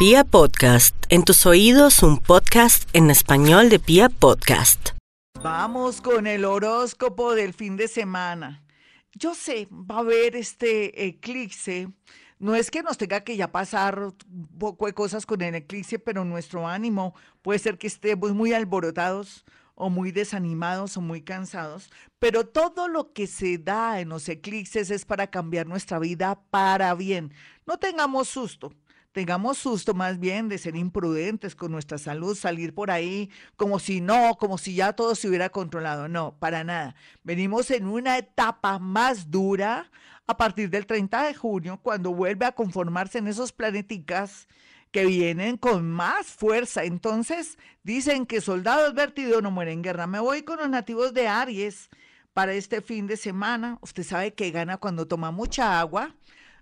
Pia Podcast, en tus oídos un podcast en español de Pia Podcast. Vamos con el horóscopo del fin de semana. Yo sé, va a haber este eclipse. No es que nos tenga que ya pasar un poco de cosas con el eclipse, pero nuestro ánimo puede ser que estemos muy alborotados o muy desanimados o muy cansados, pero todo lo que se da en los eclipses es para cambiar nuestra vida para bien. No tengamos susto tengamos susto más bien de ser imprudentes con nuestra salud, salir por ahí como si no, como si ya todo se hubiera controlado. No, para nada. Venimos en una etapa más dura a partir del 30 de junio, cuando vuelve a conformarse en esos planeticas que vienen con más fuerza. Entonces, dicen que soldados vertidos no mueren en guerra. Me voy con los nativos de Aries para este fin de semana. Usted sabe que gana cuando toma mucha agua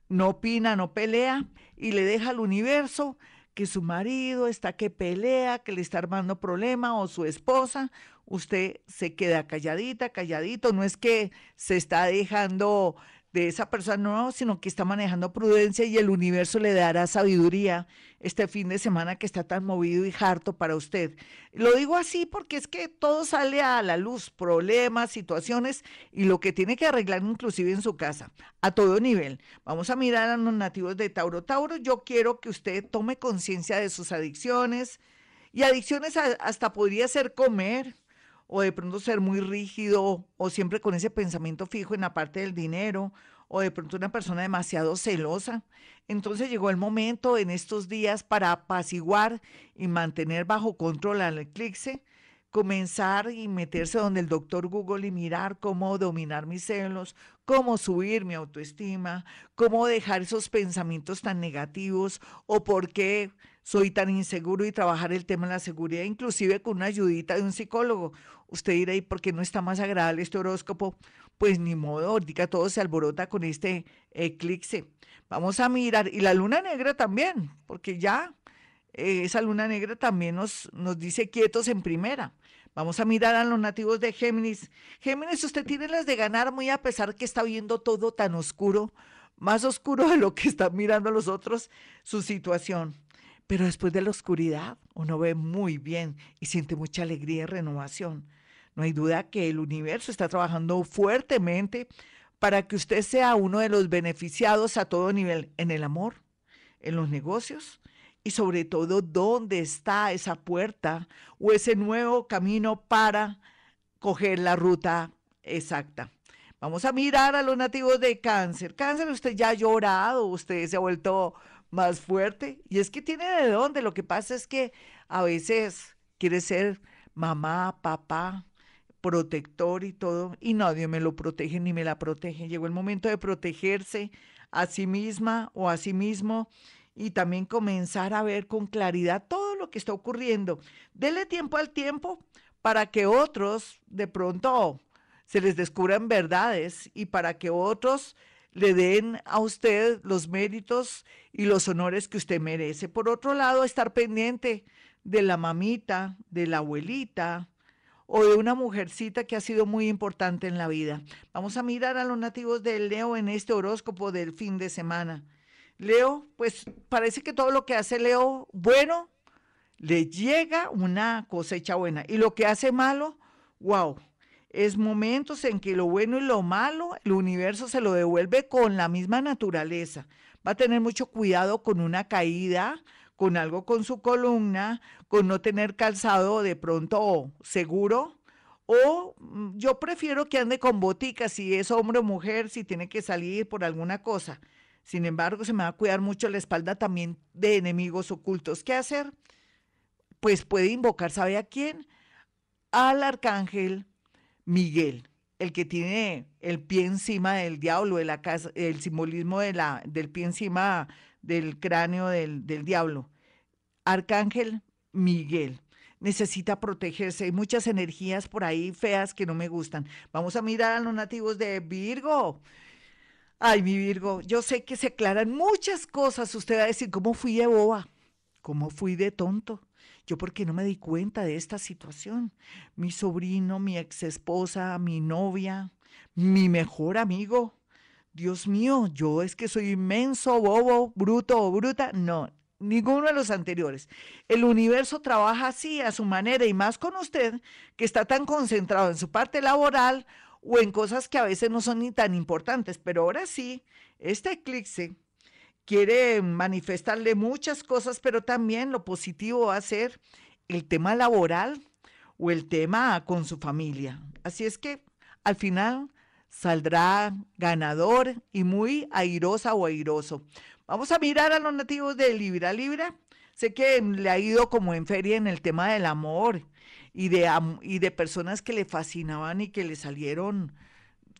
no opina, no pelea y le deja al universo que su marido está que pelea, que le está armando problema o su esposa, usted se queda calladita, calladito, no es que se está dejando de esa persona, no, sino que está manejando prudencia y el universo le dará sabiduría este fin de semana que está tan movido y harto para usted. Lo digo así porque es que todo sale a la luz, problemas, situaciones y lo que tiene que arreglar inclusive en su casa, a todo nivel. Vamos a mirar a los nativos de Tauro. Tauro, yo quiero que usted tome conciencia de sus adicciones y adicciones hasta podría ser comer o de pronto ser muy rígido o siempre con ese pensamiento fijo en la parte del dinero o de pronto una persona demasiado celosa. Entonces llegó el momento en estos días para apaciguar y mantener bajo control al eclipse, comenzar y meterse donde el doctor Google y mirar cómo dominar mis celos, cómo subir mi autoestima, cómo dejar esos pensamientos tan negativos o por qué soy tan inseguro y trabajar el tema de la seguridad, inclusive con una ayudita de un psicólogo. Usted dirá, ¿y por qué no está más agradable este horóscopo? Pues ni modo, ahorita todo se alborota con este eclipse. Vamos a mirar, y la luna negra también, porque ya eh, esa luna negra también nos, nos dice quietos en primera. Vamos a mirar a los nativos de Géminis. Géminis, usted tiene las de ganar muy a pesar que está viendo todo tan oscuro, más oscuro de lo que están mirando los otros, su situación. Pero después de la oscuridad, uno ve muy bien y siente mucha alegría y renovación. No hay duda que el universo está trabajando fuertemente para que usted sea uno de los beneficiados a todo nivel, en el amor, en los negocios y sobre todo dónde está esa puerta o ese nuevo camino para coger la ruta exacta. Vamos a mirar a los nativos de cáncer. Cáncer, usted ya ha llorado, usted se ha vuelto más fuerte y es que tiene de dónde. Lo que pasa es que a veces quiere ser mamá, papá, protector y todo, y nadie me lo protege ni me la protege. Llegó el momento de protegerse a sí misma o a sí mismo y también comenzar a ver con claridad todo lo que está ocurriendo. Dele tiempo al tiempo para que otros de pronto se les descubran verdades y para que otros le den a usted los méritos y los honores que usted merece. Por otro lado, estar pendiente de la mamita, de la abuelita, o de una mujercita que ha sido muy importante en la vida. Vamos a mirar a los nativos de Leo en este horóscopo del fin de semana. Leo, pues parece que todo lo que hace Leo bueno, le llega una cosecha buena. Y lo que hace malo, wow, es momentos en que lo bueno y lo malo, el universo se lo devuelve con la misma naturaleza. Va a tener mucho cuidado con una caída, con algo con su columna, con no tener calzado de pronto seguro. O mm, yo prefiero que ande con boticas si es hombre o mujer, si tiene que salir por alguna cosa. Sin embargo, se me va a cuidar mucho la espalda también de enemigos ocultos. ¿Qué hacer? Pues puede invocar, ¿sabe a quién? Al arcángel Miguel, el que tiene el pie encima del diablo, el simbolismo del pie encima del cráneo del, del diablo. Arcángel Miguel necesita protegerse. Hay muchas energías por ahí feas que no me gustan. Vamos a mirar a los nativos de Virgo. Ay, mi Virgo, yo sé que se aclaran muchas cosas. Usted va a decir, ¿cómo fui de boba? ¿Cómo fui de tonto? Yo porque no me di cuenta de esta situación. Mi sobrino, mi ex esposa, mi novia, mi mejor amigo, Dios mío, yo es que soy inmenso, bobo, bruto o bruta. No, ninguno de los anteriores. El universo trabaja así, a su manera, y más con usted, que está tan concentrado en su parte laboral o en cosas que a veces no son ni tan importantes. Pero ahora sí, este eclipse quiere manifestarle muchas cosas, pero también lo positivo va a ser el tema laboral o el tema con su familia. Así es que al final saldrá ganador y muy airosa o airoso. Vamos a mirar a los nativos de Libra. Libra, sé que le ha ido como en feria en el tema del amor y de, y de personas que le fascinaban y que le salieron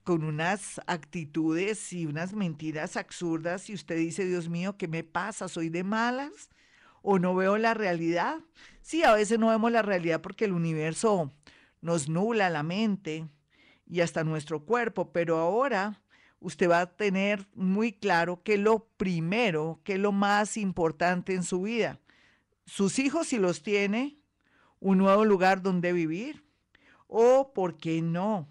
con unas actitudes y unas mentiras absurdas y usted dice, Dios mío, ¿qué me pasa? ¿Soy de malas? ¿O no veo la realidad? Sí, a veces no vemos la realidad porque el universo nos nula la mente y hasta nuestro cuerpo, pero ahora usted va a tener muy claro que lo primero, que lo más importante en su vida. Sus hijos si los tiene, un nuevo lugar donde vivir o, ¿por qué no?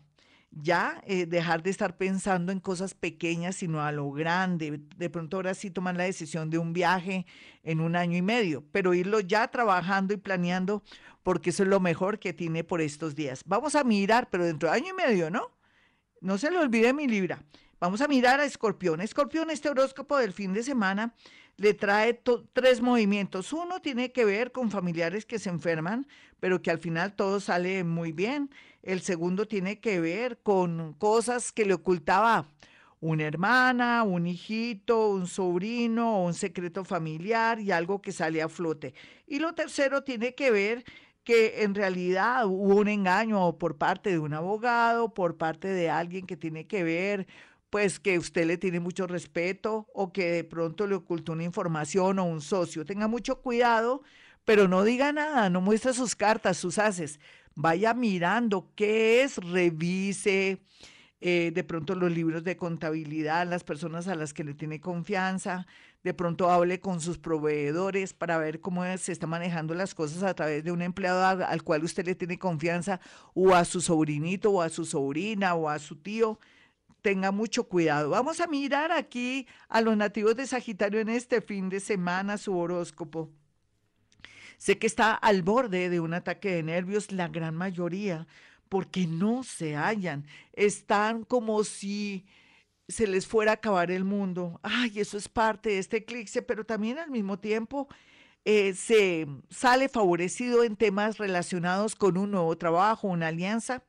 Ya eh, dejar de estar pensando en cosas pequeñas, sino a lo grande. De pronto ahora sí toman la decisión de un viaje en un año y medio, pero irlo ya trabajando y planeando porque eso es lo mejor que tiene por estos días. Vamos a mirar, pero dentro de año y medio, ¿no? No se le olvide mi libra. Vamos a mirar a Escorpión. Escorpión, este horóscopo del fin de semana le trae tres movimientos. Uno tiene que ver con familiares que se enferman, pero que al final todo sale muy bien. El segundo tiene que ver con cosas que le ocultaba una hermana, un hijito, un sobrino, un secreto familiar y algo que sale a flote. Y lo tercero tiene que ver que en realidad hubo un engaño por parte de un abogado, por parte de alguien que tiene que ver, pues que usted le tiene mucho respeto o que de pronto le ocultó una información o un socio. Tenga mucho cuidado, pero no diga nada, no muestre sus cartas, sus haces. Vaya mirando qué es, revise eh, de pronto los libros de contabilidad, las personas a las que le tiene confianza, de pronto hable con sus proveedores para ver cómo se están manejando las cosas a través de un empleado al, cual usted le tiene confianza o a su sobrinito o a su sobrina o a su tío. Tenga mucho cuidado. Vamos a mirar aquí a los nativos de Sagitario en este fin de semana su horóscopo. Sé que está al borde de un ataque de nervios, la gran mayoría, porque no se hallan. Están como si se les fuera a acabar el mundo. Ay, eso es parte de este eclipse, pero también al mismo tiempo eh, se sale favorecido en temas relacionados con un nuevo trabajo, una alianza,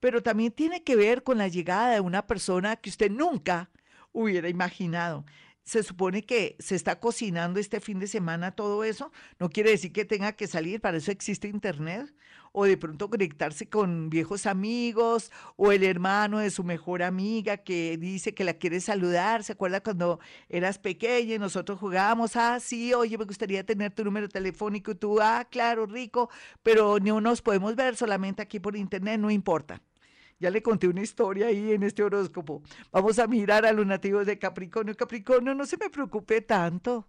pero también tiene que ver con la llegada de una persona que usted nunca hubiera imaginado se supone que se está cocinando este fin de semana todo eso, no quiere decir que tenga que salir, para eso existe internet, o de pronto conectarse con viejos amigos, o el hermano de su mejor amiga que dice que la quiere saludar, ¿se acuerda cuando eras pequeña y nosotros jugábamos, ah, sí, oye, me gustaría tener tu número telefónico, y tú, ah, claro, rico, pero no nos podemos ver solamente aquí por internet, no importa. Ya le conté una historia ahí en este horóscopo. Vamos a mirar a los nativos de Capricornio. Capricornio, no se me preocupe tanto.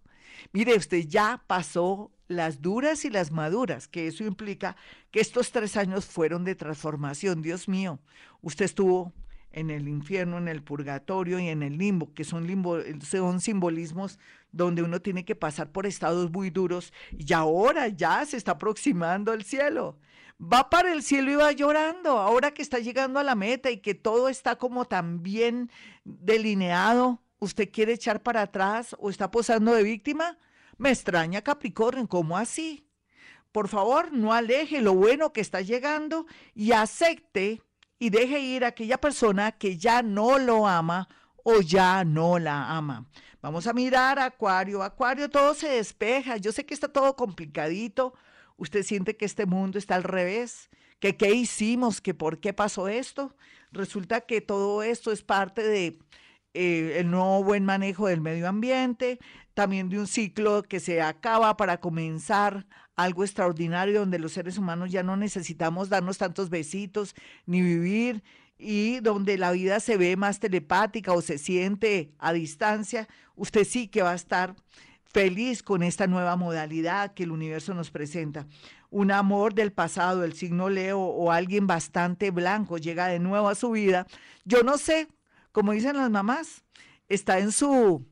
Mire, usted ya pasó las duras y las maduras, que eso implica que estos tres años fueron de transformación. Dios mío, usted estuvo en el infierno, en el purgatorio y en el limbo, que son, limbo, son simbolismos donde uno tiene que pasar por estados muy duros y ahora ya se está aproximando al cielo va para el cielo y va llorando, ahora que está llegando a la meta y que todo está como tan bien delineado, ¿usted quiere echar para atrás o está posando de víctima? Me extraña Capricornio, ¿cómo así? Por favor, no aleje lo bueno que está llegando y acepte y deje ir a aquella persona que ya no lo ama o ya no la ama. Vamos a mirar Acuario. Acuario, todo se despeja. Yo sé que está todo complicadito, usted siente que este mundo está al revés, que qué hicimos, que por qué pasó esto. Resulta que todo esto es parte de eh, el nuevo buen manejo del medio ambiente, también de un ciclo que se acaba para comenzar algo extraordinario donde los seres humanos ya no necesitamos darnos tantos besitos ni vivir y donde la vida se ve más telepática o se siente a distancia, usted sí que va a estar feliz con esta nueva modalidad que el universo nos presenta. Un amor del pasado, el signo Leo o alguien bastante blanco llega de nuevo a su vida. Yo no sé, como dicen las mamás, está en su,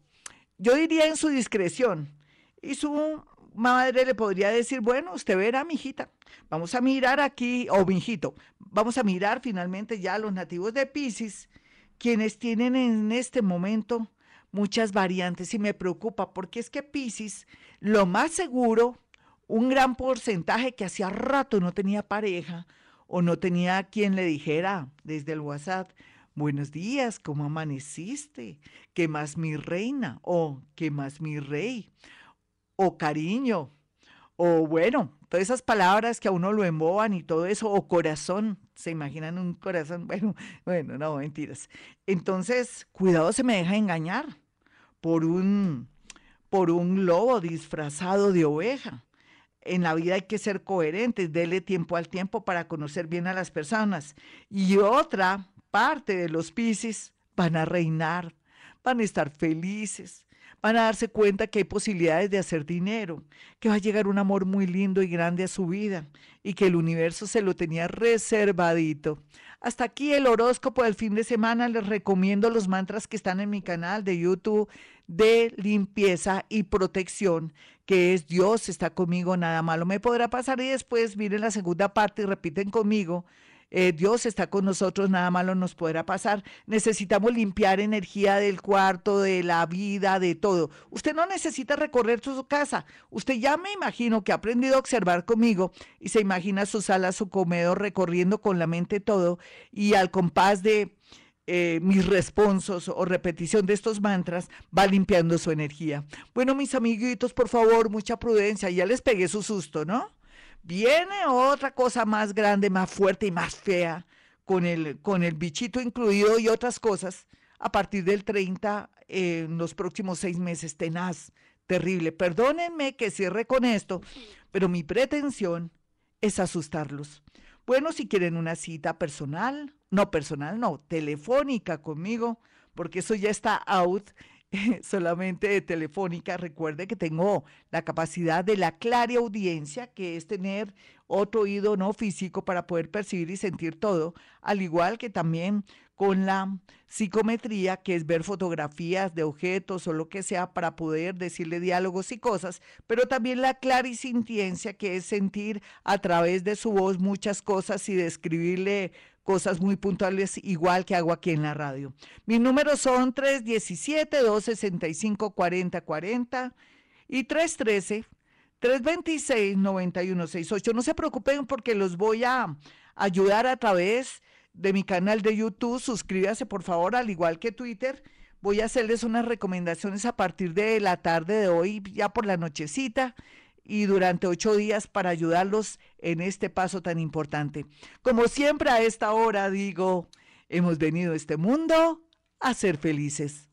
yo diría en su discreción. Y su madre le podría decir, bueno, usted verá, mijita, vamos a mirar aquí, o mijito, vamos a mirar finalmente ya a los nativos de Pisces, quienes tienen en este momento muchas variantes y me preocupa porque es que Pisces, lo más seguro, un gran porcentaje que hacía rato no tenía pareja o no tenía quien le dijera desde el WhatsApp, buenos días, ¿cómo amaneciste? ¿Qué más mi reina? O ¿qué más mi rey? O cariño. O bueno, todas esas palabras que a uno lo emboban y todo eso, o corazón, ¿se imaginan un corazón? Bueno, bueno, no, mentiras. Entonces, cuidado, se me deja engañar por un, por un lobo disfrazado de oveja. En la vida hay que ser coherentes, dele tiempo al tiempo para conocer bien a las personas. Y otra parte de los Piscis van a reinar, van a estar felices, van a darse cuenta que hay posibilidades de hacer dinero, que va a llegar un amor muy lindo y grande a su vida y que el universo se lo tenía reservadito. Hasta aquí el horóscopo del fin de semana. Les recomiendo los mantras que están en mi canal de YouTube de limpieza y protección, que es Dios está conmigo, nada malo me podrá pasar. Y después miren la segunda parte y repiten conmigo eh, Dios está con nosotros, nada malo nos podrá pasar. Necesitamos limpiar energía del cuarto, de la vida, de todo. Usted no necesita recorrer su casa. Usted ya me imagino que ha aprendido a observar conmigo y se imagina su sala, su comedor, recorriendo con la mente todo y al compás de... Eh, mis responsos o repetición de estos mantras va limpiando su energía. Bueno, mis amiguitos, por favor, mucha prudencia. Ya les pegué su susto, ¿no? Viene otra cosa más grande, más fuerte y más fea, con el, con el bichito incluido y otras cosas, a partir del 30, en los próximos seis meses, tenaz, terrible. Perdónenme que cierre con esto, pero mi pretensión es asustarlos. Bueno, si quieren una cita personal, no personal, no, telefónica conmigo, porque eso ya está out solamente de telefónica. Recuerde que tengo la capacidad de la clara audiencia, que es tener otro oído no físico para poder percibir y sentir todo, al igual que también con la psicometría, que es ver fotografías de objetos o lo que sea para poder decirle diálogos y cosas, pero también la clarisintiencia, que es sentir a través de su voz muchas cosas y describirle cosas muy puntuales, igual que hago aquí en la radio. Mis números son 317-265-4040 y 313-326-9168. No se preocupen porque los voy a ayudar a través de mi canal de YouTube. Suscríbase, por favor, al igual que Twitter. Voy a hacerles unas recomendaciones a partir de la tarde de hoy, ya por la nochecita y durante ocho días para ayudarlos en este paso tan importante. Como siempre a esta hora digo, hemos venido a este mundo a ser felices.